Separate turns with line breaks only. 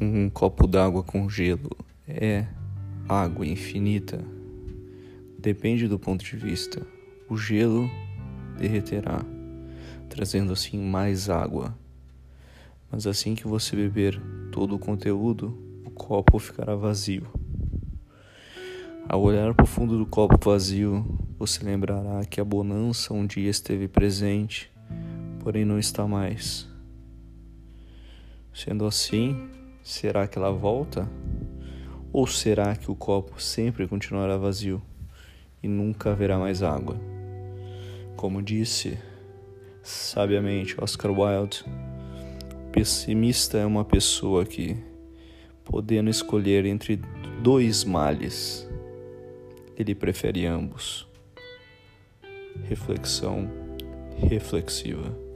Um copo d'água com gelo é água infinita? Depende do ponto de vista. O gelo derreterá, trazendo assim mais água. Mas assim que você beber todo o conteúdo, o copo ficará vazio. Ao olhar para o fundo do copo vazio, você lembrará que a bonança um dia esteve presente, porém não está mais. Sendo assim, será que ela volta? Ou será que o copo sempre continuará vazio e nunca haverá mais água? Como disse sabiamente Oscar Wilde, pessimista é uma pessoa que, podendo escolher entre dois males, ele prefere ambos. Reflexão reflexiva.